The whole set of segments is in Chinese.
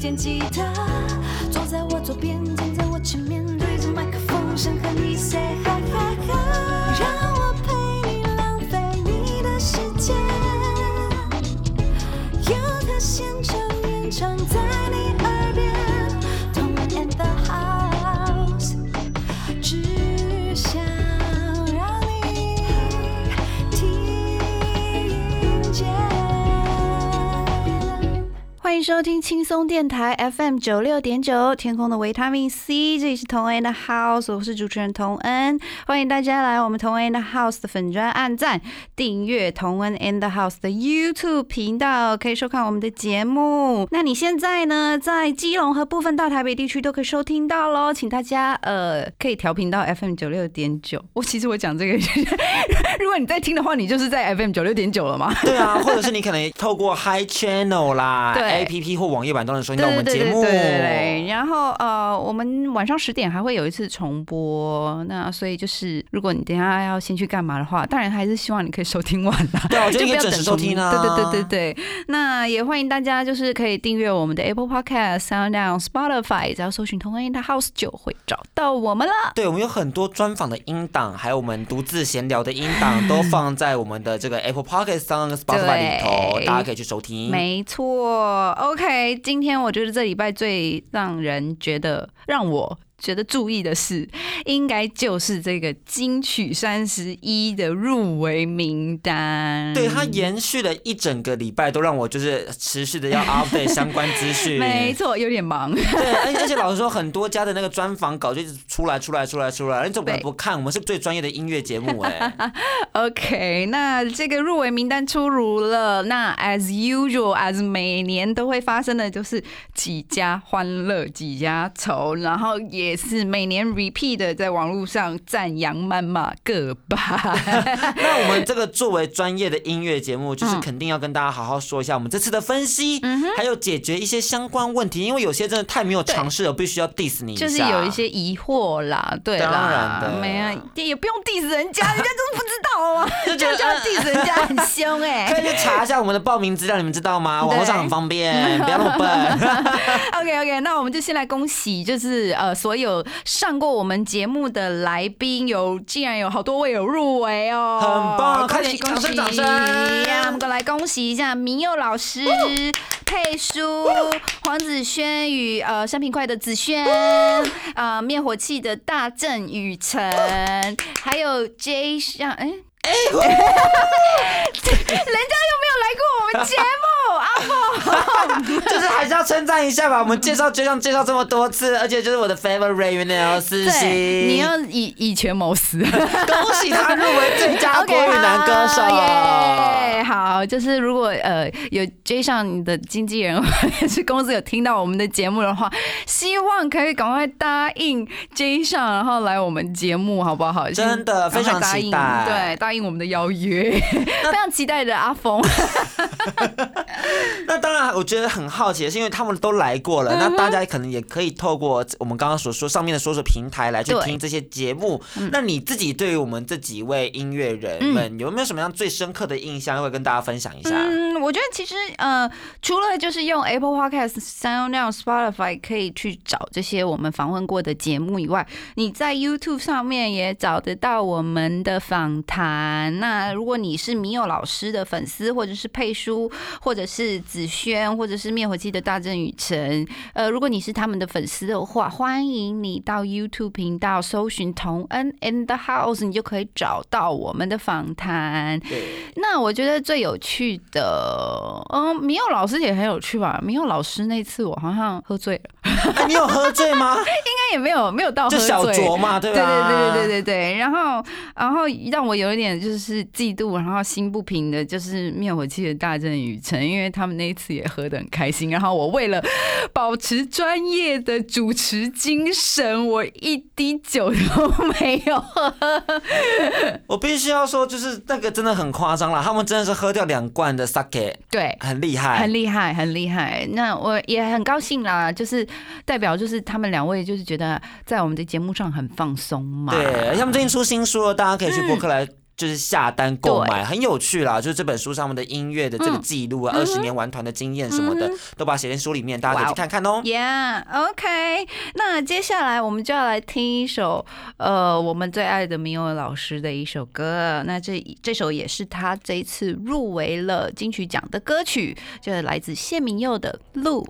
弹吉他，坐在我左边，收听轻松电台 FM 九六点九，天空的维他命 C，这里是童恩的 House，我是主持人童恩，欢迎大家来我们童恩的 House 的粉专按赞、订阅童恩 and the House 的 YouTube 频道，可以收看我们的节目。那你现在呢，在基隆和部分大台北地区都可以收听到喽，请大家呃可以调频到 FM 九六点九。我其实我讲这个，如果你在听的话，你就是在 FM 九六点九了吗？对啊，或者是你可能透过 Hi Channel 啦对，APP 或网页版都能收听到我们节目。对对对对对然后呃，我们晚上十点还会有一次重播，那所以就是如果你等一下要先去干嘛的话，当然还是希望你可以收听完啦。对 就不要你可以准时收听啊。对对对对对，那也欢迎大家就是可以订阅我们的 Apple Podcast、Sound On、Spotify，只要搜寻“同恩的 House” 就会找到我们了。对，我们有很多专访的音档，还有我们独自闲聊的音档，都放在我们的这个 Apple Podcast 上、Spotify 里头，大家可以去收听。没错，OK，今天我觉得这礼拜最让人觉得让我。觉得注意的是，应该就是这个金曲三十一的入围名单。对，它延续了一整个礼拜，都让我就是持续的要 update 相关资讯。没错，有点忙。对，而且而且老实说，很多家的那个专访稿就一直出来出来出来出来，你怎么对不看？我们是最专业的音乐节目哎、OK，那这个入围名单出炉了。那 as usual，as 每年都会发生的，就是几家欢乐几家愁，然后也是每年 repeat 的，在网络上赞扬谩骂各半。那我们这个作为专业的音乐节目，就是嗯肯定要跟大家好好说一下我们这次的分析，还有解决一些相关问题，因为有些真的太没有尝试了，必须要 diss 你一下。就是有一些疑惑啦，对当然啦，的没啊，也不用 diss 人家，人家就是不知道啊，就觉得这样就要 diss 人家很凶哎、可以去查一下我们的报名资料，你们知道吗？网络上很方便，不要那么笨。OK OK，那我们就先来恭喜，就是呃，所有上过我们节目的来宾有，竟然有好多位有入围哦，很棒快！点掌声掌声呀我们来恭喜一下明佑老师、佩叔、黄子轩与呃山平快的子轩，呃灭火器的大正雨辰，还有 J 像哎。哎，人家又没有来过我们节目，阿凤。就是还是要称赞一下吧。我们介绍就像介绍这么多次，而且就是我的 favorite 原来思对，欣，你要以以权谋私。恭喜他入围最佳国语男歌手。耶！好，就是如果呃有追上你的经纪人或者是公司有听到我们的节目的话，希望可以赶快答应追上，然后来我们节目，好不好？真的非常答应期待对，答应我们的邀约，非常期待的阿峰。那当然，我觉得很好奇的是，因为他们都来过嗯了，那大家可能也可以透过我们刚刚所说上面的所属平台来去听这些节目。那你自己对于我们这几位音乐人们，有没有什么样最深刻的印象，会跟大家分享一下？嗯，我觉得其实呃，除了就是用 Apple Podcast、Sound On、Spotify 可以去找这些我们访问过的节目以外，你在 YouTube 上面也找得到我们的访谈。那如果你是米友老师的粉丝，或者是佩书，或者是子轩，或者是灭火器的大正雨辰，呃，如果你是他们的粉丝的话，欢迎你到 YouTube 频道搜寻童恩 and the House，你就可以找到我们的访谈。对，那我觉得最有趣的，嗯，米佑老师也很有趣吧？米佑老师那次我好像喝醉了，哎，你有喝醉吗？应该也没有没有到喝醉，就小酌嘛，对对吧？对对对对对对，然后然后让我有一点就是嫉妒，然后心不平的，就是灭火器的大阵雨辰，因为他们那一次也喝的很开心，然后我为了保持专业的主持精神，我一滴酒都没有喝。我必须要说，就是那个真的很夸张了，他们真的是喝掉两罐的 sake，对，很厉害，很厉害，很厉害。那我也很高兴啦，就是代表就是他们两位就是觉得在我们的节目上很放松嘛。对，他们最近出新书了，大家可以去博客来。就是下单购买，很有趣啦。就是这本书上面的音乐的这个记录啊，二十年玩团的经验什么的，都把它写在书里面，大家可以去看看哦。Yeah，OK、那接下来我们就要来听一首呃我们最爱的明佑老师的一首歌。那这这首也是他这一次入围了金曲奖的歌曲，就是来自谢明佑的《路》。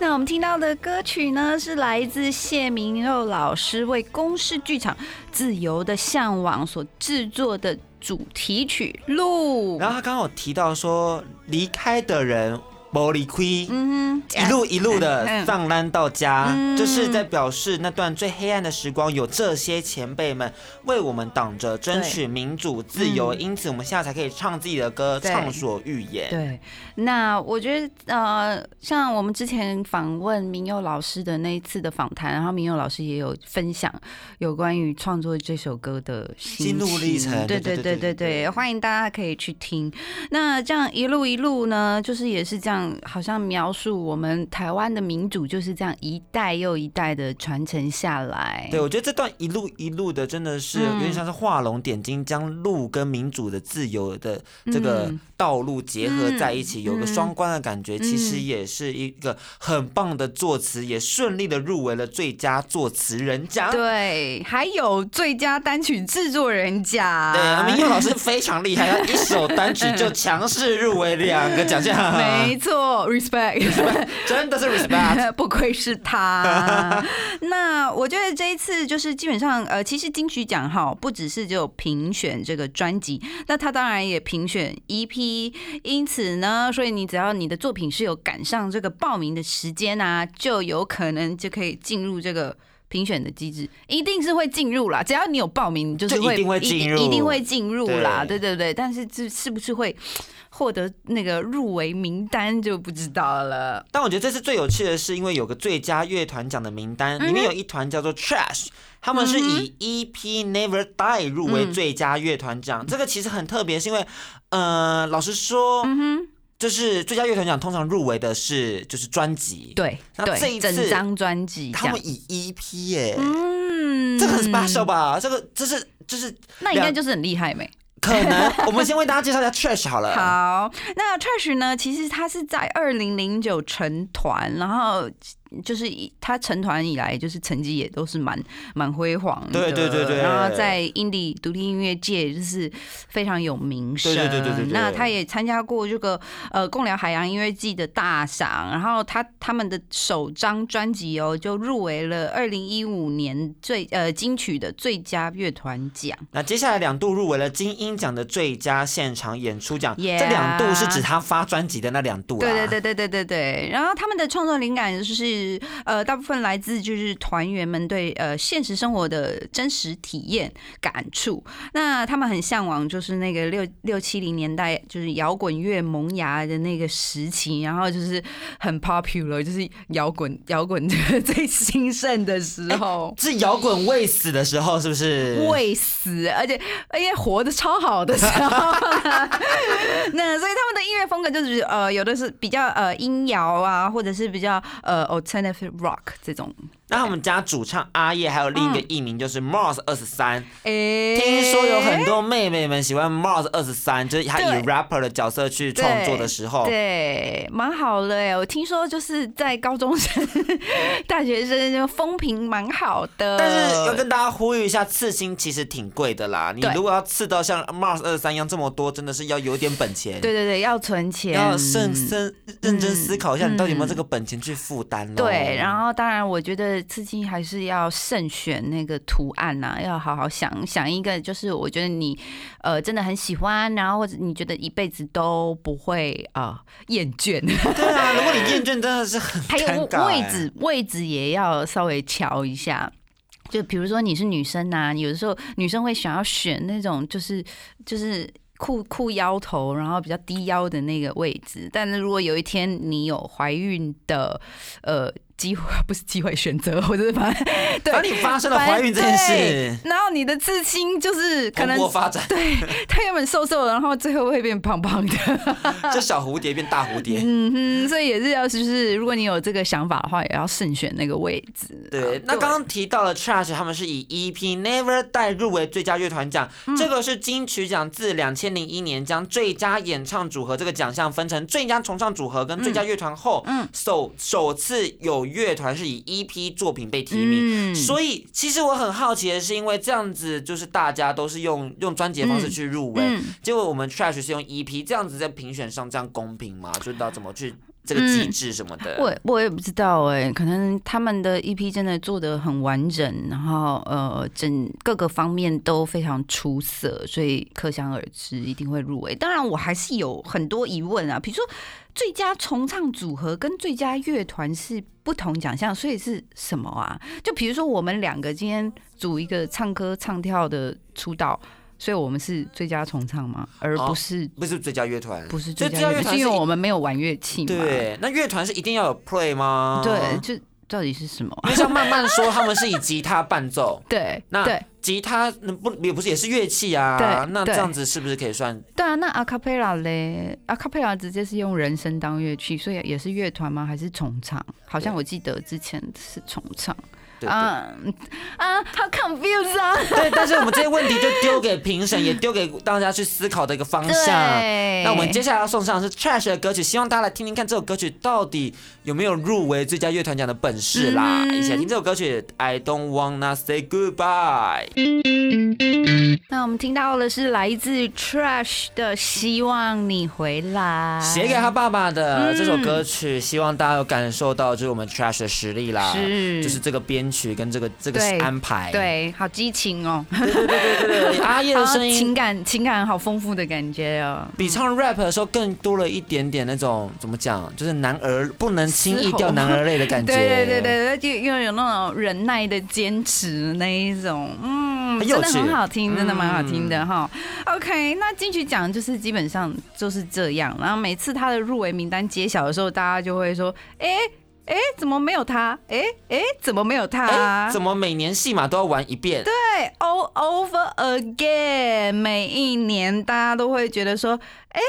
那我们听到的歌曲呢，是来自谢明佑老师为公视剧场《自由的向往》所制作的主题曲《路》。然后他刚刚有提到说，离开的人。玻璃盔嗯一路一路的上栏到家就是在表示那段最黑暗的时光有这些前辈们为我们挡着争取民主自由因此我们现在才可以唱自己的歌畅所欲言。对。那我觉得呃像我们之前访问明佑老师的那一次的访谈然后明佑老师也有分享有关于创作这首歌的心路历程对对对对对。欢迎大家可以去听。那这样一路一路呢就是也是这样好像描述我们台湾的民主就是这样一代又一代的传承下来。对，我觉得这段一路一路的，真的是嗯有点像是画龙点睛，将路跟民主的自由的这个嗯道路结合在一起，有个嗯双关的感觉。其实嗯也是一个很棒的作词，也顺利的入围了最佳作词人奖。对，还有最佳单曲制作人奖。对，明佑老师非常厉害，他一首单曲就强势入围两个奖项，没错，respect，真的是 respect。不愧是他。那我觉得这一次就是基本上，呃，其实金曲奖哈，不只是只有评选这个专辑，那他当然也评选 EP，因此呢，所以你只要你的作品是有赶上这个报名的时间啊，就有可能就可以进入这个。评选的机制一定是会进入啦，只要你有报名，你就是会就一定会进入一定会进入啦，对对对对。但是这是不是会获得那个入围名单就不知道了。但我觉得这次最有趣的是，因为有个最佳乐团奖的名单，里面有一团叫做 Trash，他们是以 EP Never Die 入围最佳乐团奖。这个其实很特别，是因为呃，老实说，就是最佳乐团奖通常入围的是就是专辑，对那这，一次整张专辑他们。以 EP 耶、嗯这个很 special 吧？这个这是就是那应该就是很厉害没？可能，我们先为大家介绍一下 Trash 好了。好，那 Trash 呢？其实他是在二零零九成团，然后就是以他成团以来，就是成绩也都是蛮蛮辉煌的。对对对对然后在 indie 独立音乐界就是非常有名声。对对对对那他也参加过这个呃共聊海洋音乐季的大赏，然后他他们的首张专辑哦就入围了二零一五年最呃金曲的最佳乐团奖。那接下来两度入围了金鹰奖的最佳现场演出奖 Yeah 这两度是指他发专辑的那两度啊。对对对对对对对。然后他们的创作灵感就是呃，大部分来自就是团员们对呃现实生活的真实体验感触。那他们很向往就是那个六六七零年代就是摇滚乐萌芽的那个时期，然后就是很 popular，就是摇滚摇滚 最兴盛的时候。是摇滚未死的时候，是不是？未死，而且而且活得超好的时候，那所以他们的音乐风格就是呃，有的是比较呃音摇啊，或者是比较呃 alternative rock 这种。那他们家主唱阿叶还有另一个艺名就是 Mars 二十三，诶。听说有很多妹妹们喜欢 Mars 二十三，就是他以 rapper 的角色去创作的时候，对，蛮好的哎，我听说就是在高中生、大学生就风评蛮好的，但是要跟大家呼吁一下，刺青其实挺贵的啦。你如果要刺到像 Mars 二十三一样这么多，真的是要有点本钱。对对对，要存钱，要慎深认真思考一下，你到底有没有这个本钱去负担咯。对，然后当然，我觉得刺青还是要慎选那个图案呐、要好好想想一个，就是我觉得你呃真的很喜欢，然后或者你觉得一辈子都不会啊、厌倦，对啊，如果你厌倦，真的是很还有位置位置也要稍微瞧一下。就比如说你是女生呐、有的时候女生会想要选那种就是就是裤裤腰头，然后比较低腰的那个位置。但是如果有一天你有怀孕的呃机会，不是机会选择，或者是反正 对，当你发生了怀孕这件事。然后你的自信就是可蓬能勃发展，对他原本瘦瘦的，然后最后会变胖胖的。就小蝴蝶变大蝴蝶。嗯哼，所以也是要就是，如果你有这个想法的话，也要慎选那个位置。对啊，那刚刚提到了 Trash，他们是以 EP Never Die 入围最佳乐团奖，嗯。这个是金曲奖自两千零一年将最佳演唱组合这个奖项分成最佳重唱组合跟最佳乐团后，嗯。首首次有乐团是以 EP 作品被提名。嗯所以，其实我很好奇的是，因为这样子就是大家都是用用专辑的方式去入围，嗯结果我们 Trash 是用 EP，这样子在评选上这样公平吗？就知道怎么去这个机制什么的。我我也不知道哎、可能他们的 EP 真的做的很完整，然后呃，整各个方面都非常出色，所以可想而知一定会入围。当然，我还是有很多疑问啊，比如说最佳重唱组合跟最佳乐团是不同奖项，所以是什么啊？就比如说我们两个今天组一个唱歌唱跳的出道。所以我们是最佳重唱吗？而不是、不是最佳乐团，不是最佳乐团，是因为我们没有玩乐器嘛？对，那乐团是一定要有 play 吗？对，就到底是什么？因为像慢慢说，他们是以吉他伴奏，对，那对吉他那不也不是也是乐器啊？对对那这样子是不是可以算？对啊，那阿卡贝拉嘞？阿卡贝拉直接是用人声当乐器，所以也是乐团吗？还是重唱？好像我记得之前是重唱。对对啊啊，好 confused 啊！对，但是我们这些问题就丢给评审，也丢给大家去思考的一个方向。对，那我们接下来要送上的是 Trash 的歌曲，希望大家来听听看这首歌曲到底有没有入围最佳乐团奖的本事啦！嗯一起来听这首歌曲，I don't wanna say goodbye。那我们听到的是来自 Trash 的《希望你回来》，写给他爸爸的嗯这首歌曲，希望大家有感受到就是我们 Trash 的实力啦，是就是这个编曲跟这个这个对安排，对，好激情哦，对对对对对，阿叶的好声音情感情感好丰富的感觉哦。比唱 rap 的时候更多了一点点那种怎么讲，就是男儿不能轻易掉男儿泪的感觉，对对对对，就又有那种忍耐的坚持那一种，嗯，真的很趣好听，真的蛮好听嗯的哈。OK，那金曲奖就是基本上就是这样，然后每次他的入围名单揭晓的时候，大家就会说，哎哎，怎么没有他？哎哎，怎么没有他？哎，怎么每年戏码都要玩一遍？对，all over again，每一年大家都会觉得说，哎、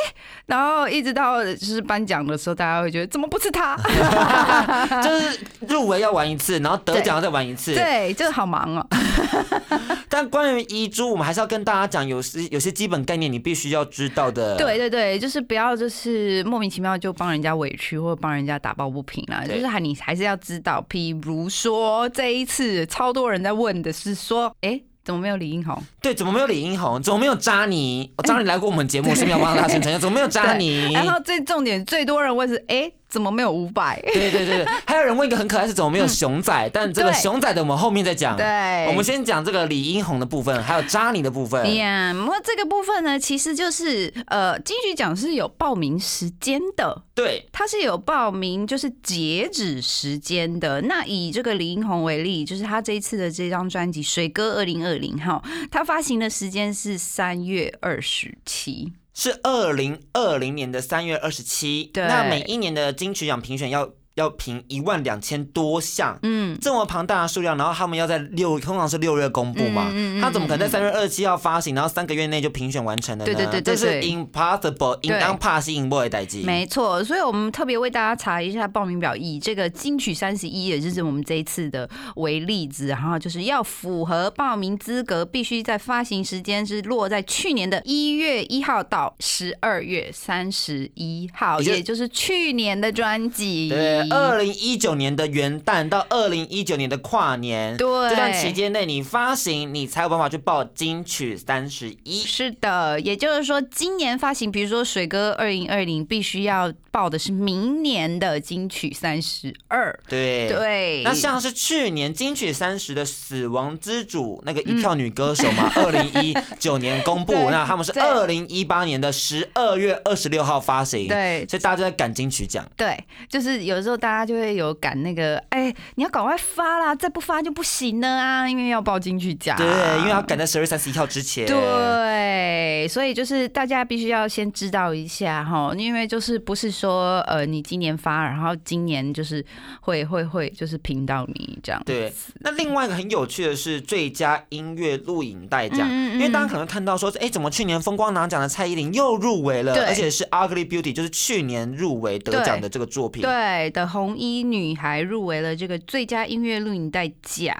然后一直到就是颁奖的时候，大家会觉得怎么不是他？就是入围要玩一次，然后得奖要再玩一次。对，就是好忙哦。但关于遗珠，我们还是要跟大家讲，有些有些基本概念你必须要知道的。对对对，就是不要就是莫名其妙就帮人家委屈或者帮人家打抱不平啦，就是还你还是要知道，譬如说这一次超多人在问的是说，哎、怎么没有李英宏？对，怎么没有李英宏？怎么没有扎尼？哦扎尼来过我们节目，是不是要帮他宣传？怎么没有扎尼？然后最重点最多人问是，哎、怎么没有五百？对对对对，还有人问一个很可爱是怎么没有熊仔？但这个熊仔的我们后面再讲。对，我们先讲这个李英宏的部分，还有扎尼的部分。呀，那这个部分呢，其实就是呃，金曲奖是有报名时间的，对，它是有报名就是截止时间的。那以这个李英宏为例，就是他这一次的这张专辑《水哥二零二零》哈，他发行的时间是三月二十七。是二零二零年的三月二十七。对那每一年的金曲奖评选要要评一万两千多项。嗯，这么庞大的数量，然后他们要在六，通常是六月公布嘛，嗯他怎么可能在三月二十七号发行，然后三个月内就评选完成了呢？对对对对这是 impossible，应对当怕是 i m p o 的代际。没错，所以我们特别为大家查一下报名表，以这个金曲三十一，也就是我们这一次的为例子，然后就是要符合报名资格，必须在发行时间是落在去年的一月一号到十二月三十一号，也就也就是去年的专辑。对，二零一九年的元旦到二零一九年的跨年，对这段期间内你发行，你才有办法去报金曲三十一。是的，也就是说，今年发行，比如说《水哥二零二零》，必须要报的是明年的金曲三十二。对。对，那像是去年金曲三十的死亡之主那个一票女歌手嘛，二零一九年公布，那他们是对二零一八年的十二月二十六号发行，对所以大家都在赶金曲奖。对，就是有时候候大家就会有赶那个，哎，你要赶快发啦，再不发就不行了啊，因为要报金曲奖。对，因为要赶在十二月三十一号之前。对，所以就是大家必须要先知道一下哈，因为就是不是说呃你今年发，然后今年就是会会会就是评到你这样。对，那另外一个很有趣的是最佳音乐录影带奖，嗯嗯嗯因为大家可能看到说，哎，怎么去年风光拿奖的蔡依林又入围了，对而且是《Ugly Beauty》，就是去年入围得奖的这个作品。对的，红衣女孩入围了这个最佳音乐录影带奖。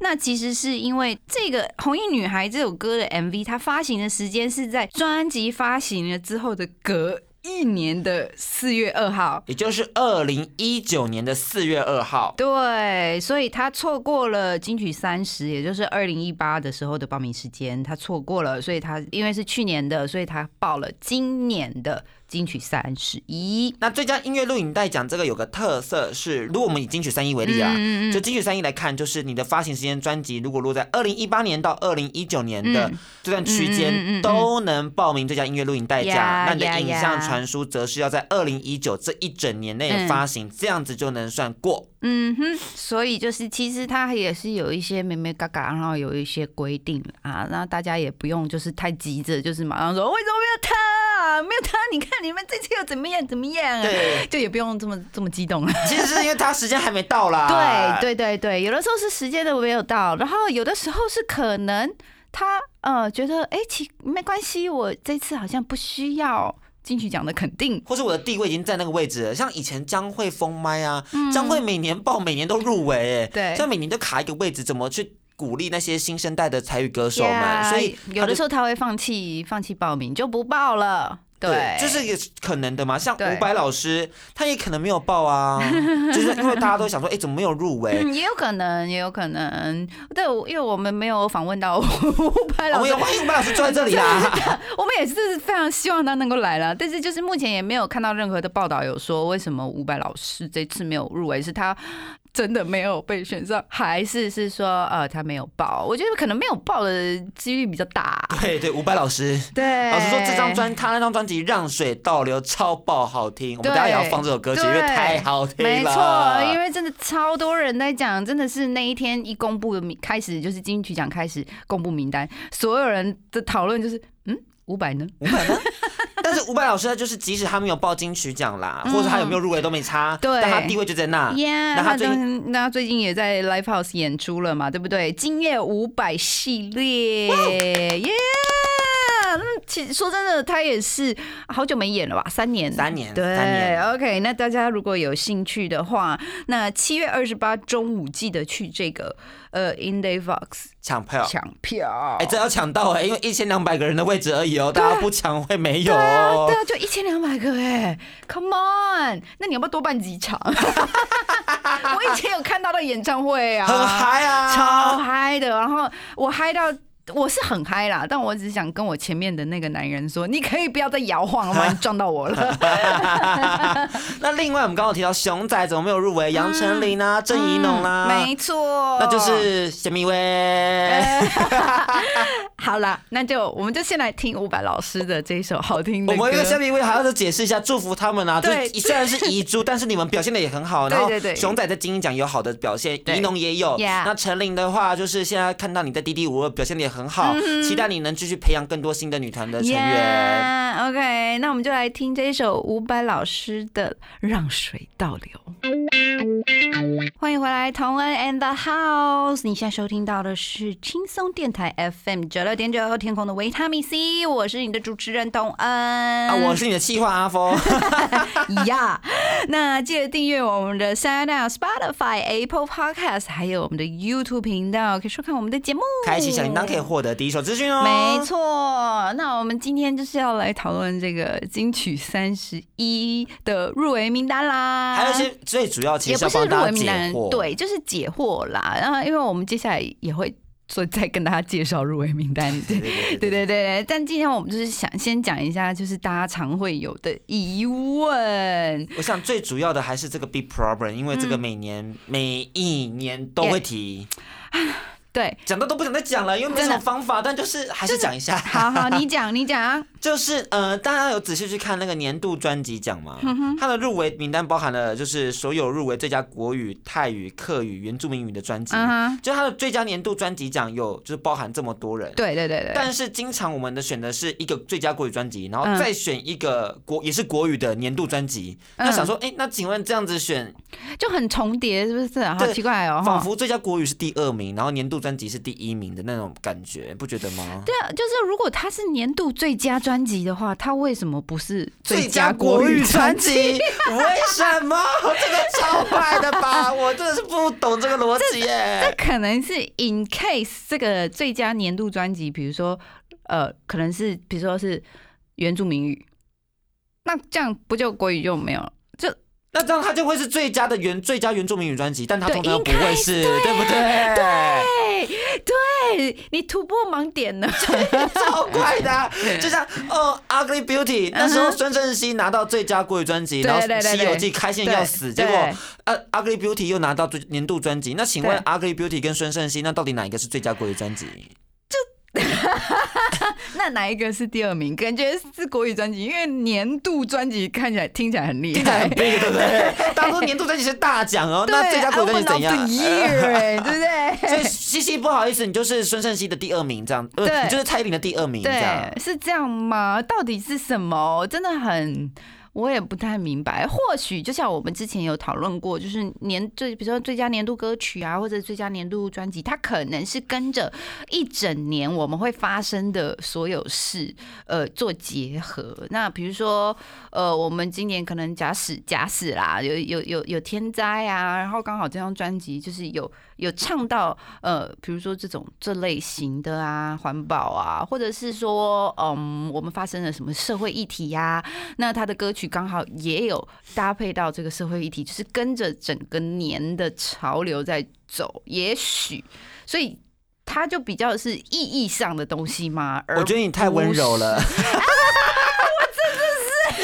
那其实是因为这个《红衣女孩》这首歌的 MV，它发行的时间是在专辑发行了之后的隔一年的四月二号。也就是二零一九年的四月二号。对，所以他错过了金曲三十，也就是二零一八的时候的报名时间，他错过了，所以他因为是去年的，所以他报了今年的金曲三十一。那最佳音乐录影带奖这个有个特色是，如果我们以金曲三一为例啊，嗯就金曲三一来看，就是你的发行时间专辑如果落在二零一八年到二零一九年的嗯这段区间，嗯都能报名最佳音乐录影带奖。呀那你的影像传输则是要在二零一九这一整年内嗯发行，这样子就能算过。嗯哼，所以就是其实它也是有一些美美嘎嘎，然后有一些规定啊，那大家也不用就是太急着，就是马上说为什么没有他啊，没有他，你看你们这次又怎么样怎么样啊？对，就也不用这么这么激动了。其实是因为他时间还没到啦。对对对对，有的时候是时间都没有到，然后有的时候是可能他呃觉得哎，其没关系，我这次好像不需要金曲奖的肯定。或是我的地位已经在那个位置了，像以前江蕙封麦啊，嗯江蕙每年报每年都入围，哎，对像每年都卡一个位置，怎么去鼓励那些新生代的才艺歌手们？Yeah，所以有的时候他会放弃放弃报名，就不报了。对，这是也可能的嘛。像伍佰老师，他也可能没有报啊，就是因为大家都想说，哎，怎么没有入围？嗯，也有可能，也有可能。对，因为我们没有访问到伍佰老师我们有，欢迎伍佰老师坐在这里 啦。我们也是非常希望他能够来了，但是就是目前也没有看到任何的报道有说为什么伍佰老师这次没有入围，是他真的没有被选上，还是是说呃他没有报？我觉得可能没有报的几率比较大。对对，伍佰老师。对，老师说，这张专他那张专辑《让水倒流》超爆好听，我们对大家也要放这首歌曲，因为太好听了。没错，因为真的超多人在讲，真的是那一天一公布的名开始，就是金曲奖开始公布名单，所有人的讨论就是，嗯，伍佰呢？伍佰吗？但是伍佰老师他就是，即使他没有报金曲奖啦，或者他有没有入围都没差，对但他地位就在那。那他最近那他最近也在 Live House 演出了嘛，对不对？今夜伍佰系列，耶！嗯，其实说真的，他也是好久没演了吧？三年，三年对三年，OK。那大家如果有兴趣的话，那七月二十八中午记得去这个呃 Inday Fox 抢票，抢票。哎，这要抢到哎，因为一千两百个人的位置而已哦，大家不抢会没有对啊，哦对。啊，就一千两百个哎，Come on！那你要不要多办几场？我以前有看到的演唱会啊，很嗨啊，超嗨的。然后我嗨到，我是很嗨啦，但我只是想跟我前面的那个男人说，你可以不要再摇晃了吗？你撞到我了。那另外我们刚刚提到熊仔怎么没有入围？杨丞琳啊，郑怡农啦，嗯没错，那就是谢明威。呃。好啦，那就我们就先来听伍佰老师的这一首好听的歌。我们因为下面一位还要再解释一下，祝福他们啊！就对是虽然是遗珠，但是你们表现的也很好。然后对对对熊仔在金鹰奖有好的表现，对怡农也有。那陈琳的话，就是现在看到你在滴滴五二表现的也很好，期待你能继续培养更多新的女团的成员。Yeah, OK，那我们就来听这一首伍佰老师的《让水倒流》。欢迎回来，同恩 and the house。你现在收听到的是轻松电台 FM 九六点九，天空的维他命 C。我是你的主持人同恩。啊，我是你的气话阿峰。呀。那记得订阅我们的 Sound Spotify、Apple Podcast，还有我们的 YouTube 频道，可以收看我们的节目。开启小铃铛可以获得第一手资讯哦。没错，那我们今天就是要来讨论这个金曲三十一的入围名单啦。还有一些最主要其也不是入实要帮大家对，就是解惑啦。然后，因为我们接下来也会所以再跟大家介绍入围名单。对对对对对对对，但今天我们就是想先讲一下，就是大家常会有的疑问。我想最主要的还是这个 big problem，因为这个每年、每一年都会提。对，讲的都不想再讲了，因为没什么方法，但就是还是讲一下。好好，你讲你讲啊，就是呃，大家有仔细去看那个年度专辑奖吗？嗯它的入围名单包含了就是所有入围最佳国语、泰语、客语、原住民语的专辑。嗯，就它的最佳年度专辑奖有就是包含这么多人。对对对对，但是经常我们的选的是一个最佳国语专辑，然后嗯再选一个国也是国语的年度专辑。嗯那想说，哎，那请问这样子选，就很重叠，是不是？好奇怪哦，仿佛最佳国语是第二名，然后年度专辑是第一名的那种感觉，不觉得吗？对啊，就是如果他是年度最佳专辑的话，他为什么不是最佳佳国语专辑？为什么？这个超坏的吧？我真的是不懂这个逻辑耶这。可能是 in case 这个最佳年度专辑，比如说呃，可能是比如说是原住民语，那这样不就国语就没有了？就那这样它就会是最佳的原最佳原住民语专辑，但它通常不会是，对不对？对对，你突破盲点了。超快的啊、就像哦《Ugly Beauty》那时候孙盛熙拿到最佳国语专辑，然后《西游记》开心要死，结果对呃《Ugly Beauty》又拿到最年度专辑。那请问《对 Ugly Beauty》跟孙盛熙，那到底哪一个是最佳国语专辑？那哪一个是第二名？感觉是国语专辑，因为年度专辑看起来听起来很厉害听起来很。big，对不对？当初年度专辑是大奖哦，对那最佳国语专辑 Album 怎样 the？year，哎对不所以对？西西不好意思，你就是孙盛熙的第二名，这样，呃，对你就是蔡依林的第二名，这样对，。是这样吗？到底是什么？真的很。我也不太明白，或许就像我们之前有讨论过，就是年最比如说最佳年度歌曲啊，或者最佳年度专辑，它可能是跟着一整年我们会发生的所有事，呃，做结合。那比如说，呃，我们今年可能假使假使啦，有有有有天灾啊，然后刚好这张专辑就是有有唱到呃，比如说这种这类型的啊，环保啊，或者是说，嗯，我们发生了什么社会议题呀、那他的歌曲刚好也有搭配到这个社会议题，就是跟着整个年的潮流在走，也许，所以它就比较是意义上的东西吗？我觉得你太温柔了。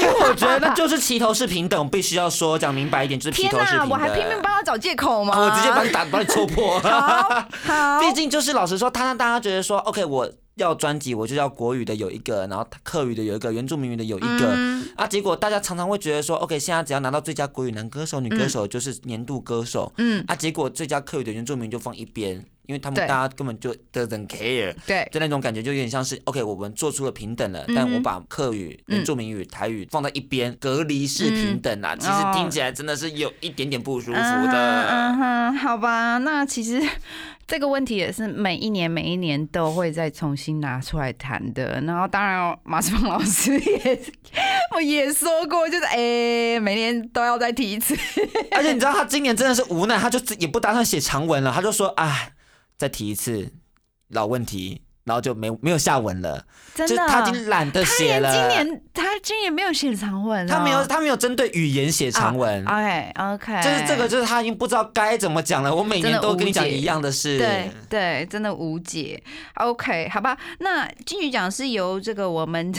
我觉得那就是齐头是平等，必须要说讲明白一点，就是齐天头是平等。我还拼命帮他找借口吗？啊我直接把你打，把你戳破。好好，毕竟就是老实说，他让大家觉得说，OK，我要专辑，我就要国语的有一个，然后客语的有一个，原住民语的有一个。嗯啊，结果大家常常会觉得说，OK，现在只要拿到最佳国语男歌手、女歌手，就是年度歌手。嗯，啊，结果最佳客语的原住民就放一边，因为他们大家根本就 doesn't care。对，就那种感觉，就有点像是 OK，我们做出了平等了，嗯但我把客语、原住民语、台语放在一边，隔离式平等啊，其实哦听起来真的是有一点点不舒服的。嗯哼，好吧，那其实这个问题也是每一年每一年都会再重新拿出来谈的。然后当然，马世芳老师也我也说过，就是哎、每年都要再提一次。而且你知道他今年真的是无奈，他就也不打算写长文了，他就说啊，再提一次老问题，然后就没没有下文了，真的，就是他已经懒得写了。今年他今年没有写长文、哦，他没有他没有针对语言写长文。OK OK，就是这个，就是他已经不知道该怎么讲了。我每年都跟你讲一样的事。对对，真的无解。OK，好吧，那金曲奖是由这个我们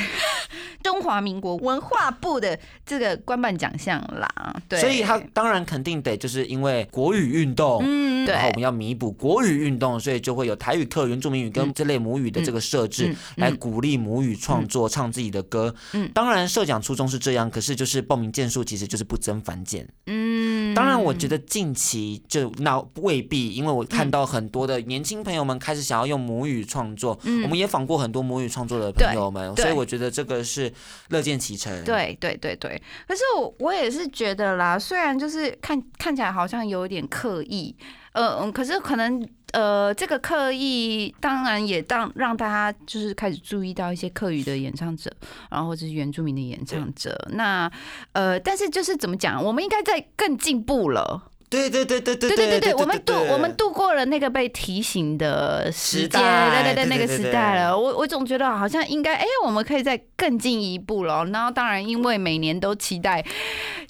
中华民国文化部的这个官办奖项啦。对，所以他当然肯定得就是因为国语运动，嗯，对然后我们要弥补国语运动，所以就会有台语课、原住民语跟这类母语的这个设置，来鼓励母语创作、唱自己的歌。嗯当然设奖初衷是这样，可是就是报名件数其实就是不增反减。嗯，当然，我觉得近期就那未必，因为我看到很多的年轻朋友们开始想要用母语创作，嗯我们也访过很多母语创作的朋友们，所以我觉得这个是乐见其成。。对对对对，可是我我也是觉得啦，虽然就是看看起来好像有点刻意，呃嗯，可是可能呃这个刻意当然也让让大家就是开始注意到一些客语的演唱者，然后或者是原住民的演唱者，那呃但是就是怎么讲，我们应该在更进步了。对对对对对对对对，我们度我们度过了那个被提醒的时时间，代对对对，那个时代了。我我总觉得好像应该，哎，我们可以再更进一步了。然后当然，因为每年都期待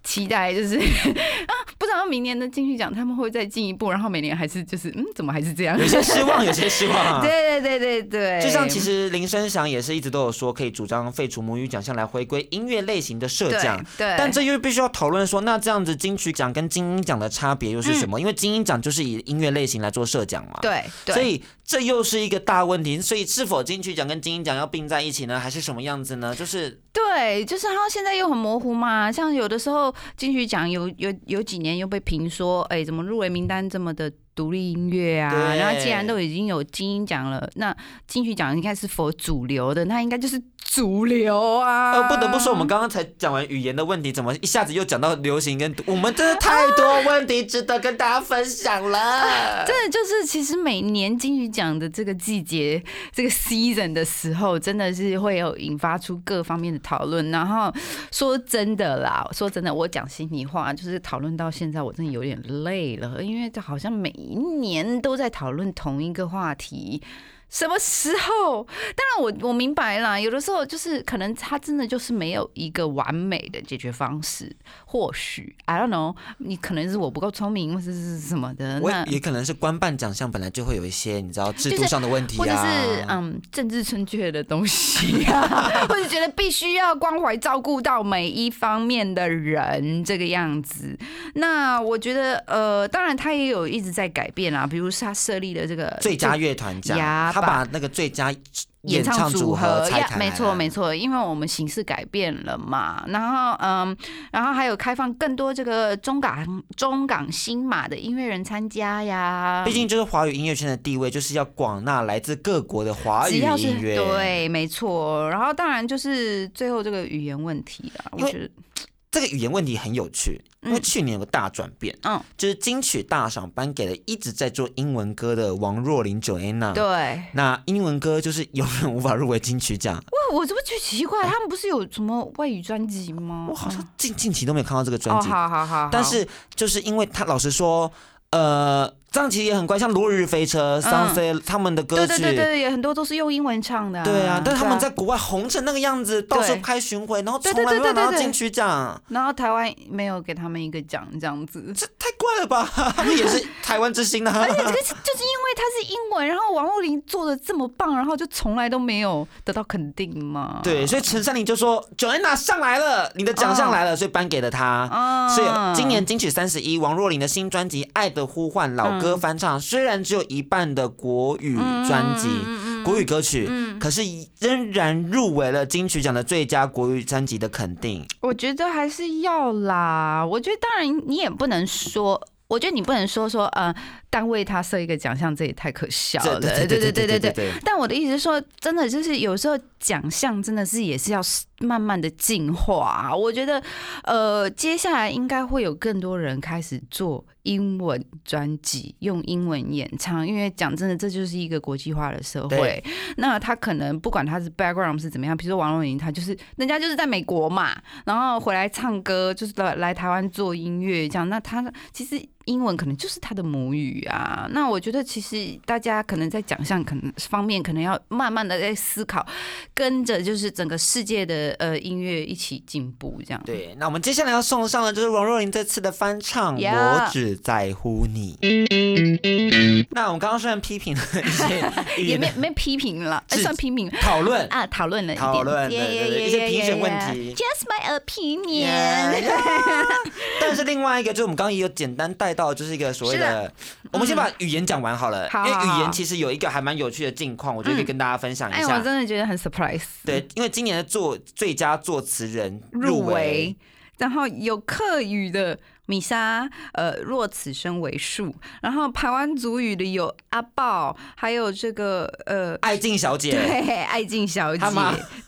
期待，就是 啊，不知道明年的金曲奖他们会再进一步，然后每年还是就是嗯，怎么还是这样？有些失望，有些失望。对对对对对，就像其实林声祥也是一直都有说可以主张废除母语奖项来回归音乐类型的设奖，对，但这又必须要讨论说，那这样子金曲奖跟金鹰奖的差别又是什么？因为金鹰奖就是以音乐类型来做设奖嘛，对，所以这又是一个大问题。所以是否金曲奖跟金鹰奖要并在一起呢？还是什么样子呢？就是对，就是它现在又很模糊嘛。像有的时候金曲奖有有有几年又被评说，哎，怎么入围名单这么的。独立音乐啊，然后既然都已经有金鹰奖了，那金曲奖应该是否主流的，那应该就是主流啊。呃，不得不说，我们刚刚才讲完语言的问题，怎么一下子又讲到流行跟我们真的太多问题值得跟大家分享了。真的就是，其实每年金曲讲的这个季节，这个 season 的时候，真的是会有引发出各方面的讨论。然后说真的啦，说真的，我讲心里话，就是讨论到现在，我真的有点累了，因为这好像每。一年都在讨论同一个话题。什么时候？当然，我我明白啦。有的时候就是可能他真的就是没有一个完美的解决方式。或许 I don't know，你可能是我不够聪明，或者是什么的。我也可能是官办奖项本来就会有一些你知道制度上的问题啊，或者是嗯政治正确的东西啊，或者觉得必须要关怀照顾到每一方面的人这个样子。那我觉得呃，当然他也有一直在改变啊，比如他设立的这个最佳乐团奖。他把那个最佳演唱组合拆开，没错没错，因为我们形式改变了嘛。然后嗯，然后还有开放更多这个中港中港新马的音乐人参加呀。毕竟就是华语音乐圈的地位，就是要广纳来自各国的华语音乐。对，没错。然后当然就是最后这个语言问题啊，我觉得。这个语言问题很有趣，因为去年有个大转变，嗯，就是金曲大赏颁给了一直在做英文歌的王若琳 Joanna。对，那英文歌就是永远无法入围金曲奖。哇，我怎么觉得奇怪？他们不是有什么外语专辑吗？我好像近近期都没有看到这个专辑。好好好，但是就是因为他老实说，呃。这样其实也很怪，像《落日飞车》、《Sunset》他们的歌曲，对对对对，也很多都是用英文唱的。对啊，但是他们在国外红成那个样子，到处开巡回，然后从来没有拿到金曲奖，然后台湾没有给他们一个奖，这样子，这太怪了吧？他们也是台湾之星啊！而且这个就是因为他是英文，然后王若琳做的这么棒，然后就从来都没有得到肯定嘛。对，所以陈珊妮就说：“Joanna 上来了，你的奖项来了，所以颁给了他。”所以今年金曲三十一，王若琳的新专辑《爱的呼唤》老。歌翻唱虽然只有一半的国语专辑、国语歌曲，可是仍然入围了金曲奖的最佳国语专辑的肯定。我觉得还是要啦。我觉得当然你也不能说，我觉得你不能说说呃。单为他设一个奖项，这也太可笑了。对对对对对对。但我的意思是说，真的就是有时候奖项真的是也是要慢慢的进化。我觉得，呃，接下来应该会有更多人开始做英文专辑，用英文演唱。因为讲真的，这就是一个国际化的社会。那他可能不管他是 background 是怎么样，比如说王若琳，他就是人家就是在美国嘛，然后回来唱歌，就是来来台湾做音乐这样。那他其实英文可能就是他的母语。啊，那我觉得其实大家可能在奖项可能方面，可能要慢慢的在思考，跟着就是整个世界的呃音乐一起进步这样。对，那我们接下来要送上的就是王若琳这次的翻唱《我只在乎你》。那我们刚刚虽然批评了一些，也没没批评了，算批评讨论啊，讨论了一点，讨论一些评选问题。Just my opinion。但是另外一个就是我们刚刚也有简单带到，就是一个所谓的。我们先把语言讲完好了，因为语言其实有一个还蛮有趣的境况，我觉得可以跟大家分享一下。哎，我真的觉得很 surprise。对，因为今年的作最佳作词人入围，然后有客语的。米莎，呃，若此生为数。然后台湾族语的有阿豹，还有这个呃，爱静小姐，对，爱静小姐，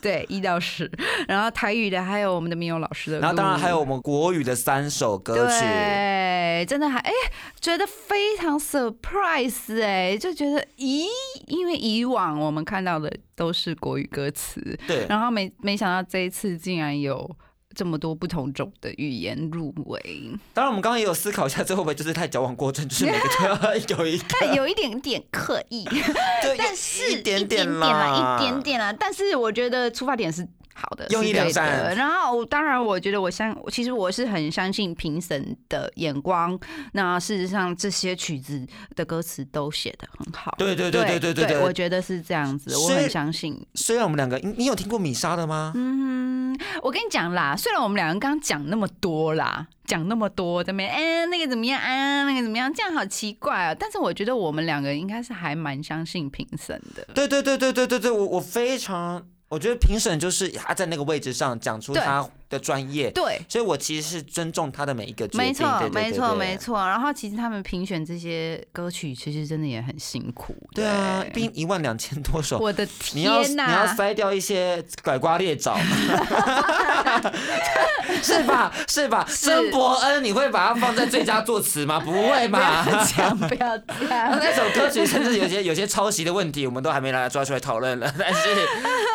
对，一到十。然后台语的还有我们的民友老师的，然后当然还有我们国语的三首歌曲，对，真的还哎，觉得非常 surprise 哎，就觉得咦，因为以往我们看到的都是国语歌词，对，然后没没想到这一次竟然有。这么多不同种的语言入围，当然我们刚刚也有思考一下，这会不会就是太矫枉过正，就是每个都要有一个，有一点点刻意，但是一点点啦，一点点啦。但是我觉得出发点是好的，用意是对良善的。然后当然，我觉得我相，其实我是很相信评审的眼光。那事实上，这些曲子的歌词都写的很好。对对对对对对對我觉得是这样子，我很相信。虽然我们两个，你你有听过米莎的吗？嗯，我跟你讲啦，虽然我们两个刚刚讲那么多啦，讲那么多，这边哎那个怎么样啊，那个怎么样，这样好奇怪啊。但是我觉得我们两个应该是还蛮相信评审的。对对对对对对对，我我非常，我觉得评审就是他在那个位置上讲出他的专业，对，所以我其实是尊重他的每一个决定。没错没错，没。错。然后其实他们评选这些歌曲，其实真的也很辛苦。对啊，毕竟一万两千多首，我的你要天你要呐！筛掉一些拐瓜裂枣，是吧？是吧？曾伯恩，你会把它放在最佳作词吗？不会不要嘛？这样，不要这那样。那首歌曲甚至有些有些抄袭的问题，我们都还没来抓出来讨论了。但是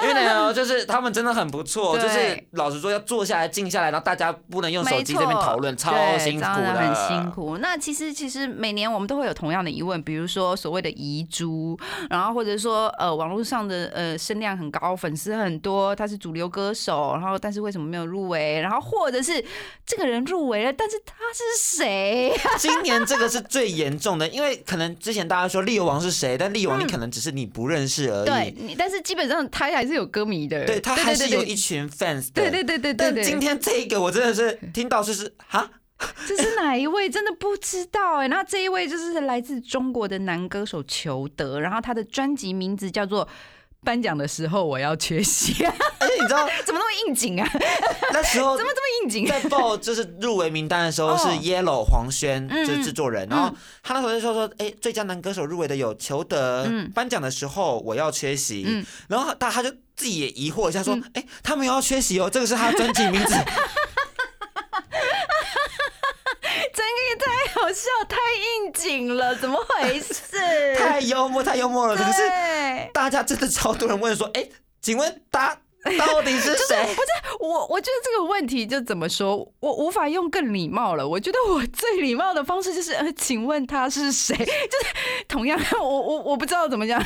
因为呢，就是他们真的很不错，就是老实说要坐下来静下来，然后大家不能用手，机这边讨论，超辛苦很辛。苦。那其实其实每年我们都会有同样的疑问，比如说所谓的遗珠，然后或者说呃网络上的呃声量很高，粉丝很多，他是主流歌手，然后但是为什么没有入围？然后或者是这个人入围了，但是他是谁？今年这个是最严重的，因为可能之前大家说力友王是谁，但力友王你可能只是你不认识而嗯对。你，但是基本上他还是有歌迷的，对他还是有一群 fans 的。对对对对对对。但今天这个我真的是听到就是哈，这是哪一位？真的不知道哎。那这一位就是来自中国的男歌手裘德，然后他的专辑名字叫做《颁奖的时候我要缺席》，你知道 怎么那么应景啊？那时候怎么这么应景？在报就是入围名单的时候是哦 Yellow 黄轩嗯就是制作人，然后他那时候就说说，哎，最佳男歌手入围的有裘德嗯，颁奖的时候我要缺席嗯，然后他他就自己也疑惑一下说嗯，哎，他们有要缺席哦，这个是他的专辑名字，整个也太好笑，太应景了，怎么回事？太幽默太幽默了，可是对。大家真的超多人问说，哎，请问他 到底是谁？不是我我觉得这个问题就怎么说，我无法用更礼貌了。我觉得我最礼貌的方式就是，呃，请问他是谁？就是同样，我我我不知道怎么讲。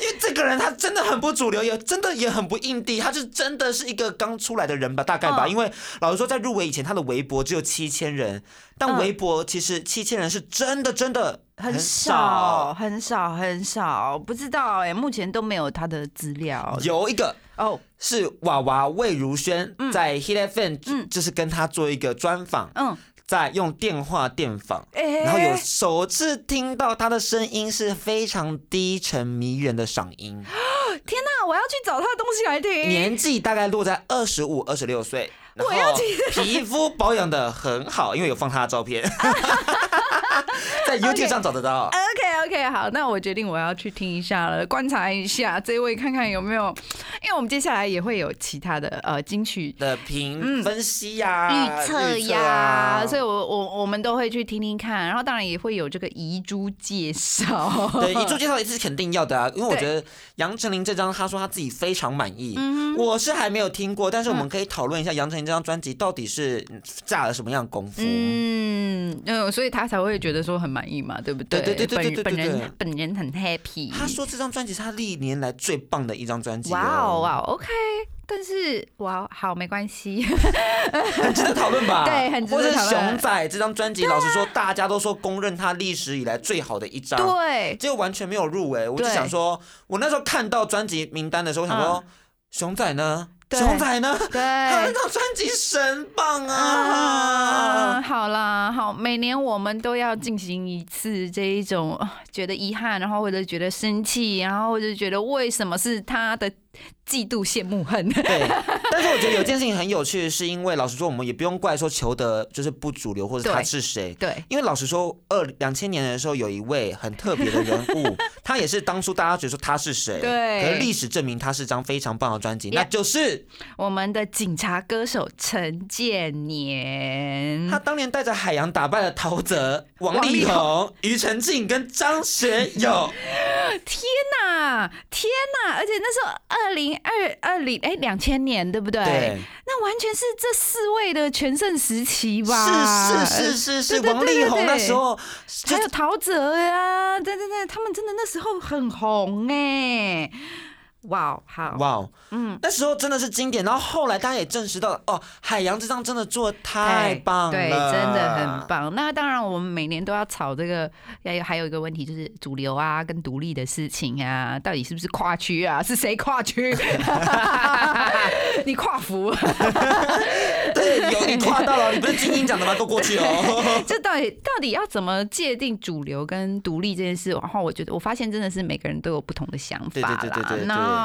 因为这个人他真的很不主流，也真的也很不硬地，他是真的是一个刚出来的人吧，大概吧。嗯因为老实说，在入围以前，他的微博只有七千人，但嗯微博其实七千人是真的真的很少少，。很少，很少，不知道哎、目前都没有他的资料有一个哦。是娃娃魏如萱在 Hit FM，、嗯就是跟他做一个专访，嗯，在用电话电访。哎、然后有首次听到他的声音是非常低沉迷人的嗓音，天哪，我要去找他的东西来听。年纪大概落在二十五、二十六岁，然我要后皮肤保养的很好，因为有放他的照片，在 YouTube 上找得到。OK OK，好，那我决定我要去听一下了，观察一下这位，看看有没有，因为我们接下来也会有其他的呃金曲的评分析呀、预测预呀，啊所以我我我们都会去听听看，然后当然也会有这个遗珠介绍。对遗珠 介绍也是肯定要的啊，因为我觉得杨丞琳这张，他说他自己非常满意，嗯我是还没有听过，但是我们可以讨论一下杨丞琳这张专辑到底是下了什么样的功夫。嗯，嗯，所以他才会觉得说很满意嘛，对不对？对对对对对对本人本人很 happy。他说这张专辑是他历年来最棒的一张专辑、哇哦哇哦，OK，但是哇好没关系，很值得讨论吧？对很值得或者是讨论熊仔这张专辑，老实说，大家都说公认他历史以来最好的一张。对，结果完全没有入围，我就想说，我那时候看到专辑名单的时候，我想说，熊仔呢？熊仔呢？对他对那。张专辑神棒啊，啊！好啦，好，每年我们都要进行一次这一种呃觉得遗憾，然后或者觉得生气，然后或者觉得为什么是他的嫉妒、羡慕、恨。对，但是我觉得有件事情很有趣，是因为老实说，我们也不用怪说求得就是不主流，或者他是谁。对，因为老实说，二两千年的时候，有一位很特别的人物，他也是当初大家觉得说他是谁，对可是历史证明他是张非常棒的专辑，那就是我们的警察歌手陈建年他，当年带着海洋打败了陶喆、王王力力宏、庾澄庆跟张学友。天哪，天哪！而且那时候二零二二零哎两千年对不对？对，那完全是这四位的全盛时期吧？是是是是是，王力宏那时候还有陶喆呀，对对对，他们真的那时候很红哎、哇哦，好，哇哦，嗯，那时候真的是经典。然后后来大家也证实到，哦，海洋这张真的做的太棒了，对，真的很棒。那当然，我们每年都要吵这个，还还有一个问题就是主流啊跟独立的事情啊，到底是不是跨区啊？是谁跨区？你跨服？对，有你跨到了，你不是精英讲的吗？都过去哦。这到底到底要怎么界定主流跟独立这件事？然后我觉得，我发现真的是每个人都有不同的想法啦。对对对对。那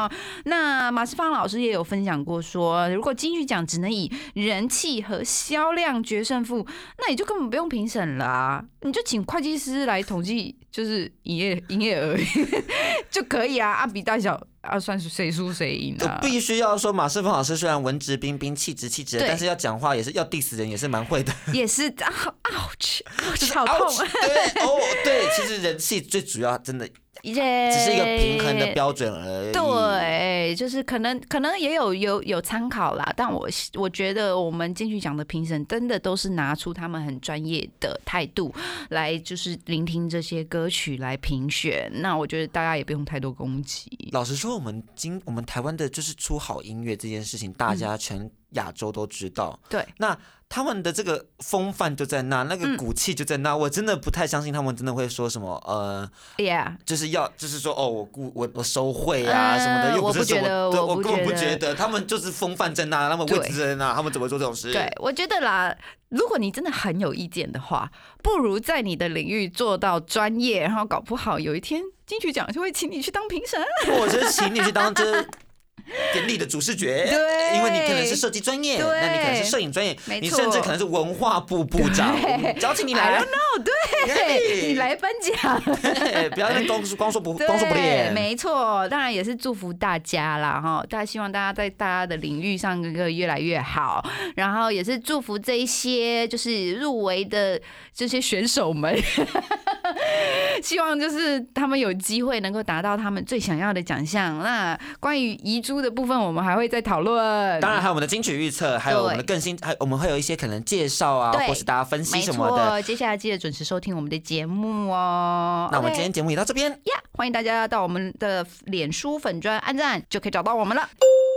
那马世芳老师也有分享过，说如果金曲奖只能以人气和销量决胜负，那也就根本不用评审了，啊你就请会计师来统计，就是营业营业额 就可以啊。按比大小。啊，算是谁输谁赢啊！必须要说，马世芳老师虽然文质彬彬、气质气质，但是要讲话也是要 diss 人，也是蛮会的。也是啊，ouch，好痛。对哦，对，其实人气最主要，真的。只是一个平衡的标准而已。对，就是可能可能也有有有参考啦，但我我觉得我们金曲奖的评审真的都是拿出他们很专业的态度来，就是聆听这些歌曲来评选。那我觉得大家也不用太多攻击。老实说，我们今我们台湾的就是出好音乐这件事情，大家全亚洲都知道。对，那。他们的这个风范就在那，那个骨气就在那，我真的不太相信他们真的会说什么，呃，Yeah，就是要就是说哦，我顾我我收贿啊什么的，又不是说，对，我根本不觉得，他们就是风范在那，他们位置在那，他们怎么做这种事？对，我觉得啦，如果你真的很有意见的话，不如在你的领域做到专业，然后搞不好有一天金曲奖就会请你去当评审，或者是请你去当这。典礼的主视觉，对，因为你可能是设计专业，那你可能是摄影专业，你甚至可能是文化部部长，邀请你来，no，对，你来颁奖，不要光光说不光说不练，没错，当然也是祝福大家啦，哈，大家希望大家在大家的领域上个越来越好，然后也是祝福这一些就是入围的这些选手们，希望就是他们有机会能够达到他们最想要的奖项。那关于遗珠。的部分我们还会再讨论，当然还有我们的金曲预测，还有我们的更新，还我们会有一些可能介绍啊，或是大家分析什么的。接下来记得准时收听我们的节目哦。那我们今天节目也到这边呀，欢迎大家到我们的脸书粉砖按赞，就可以找到我们了。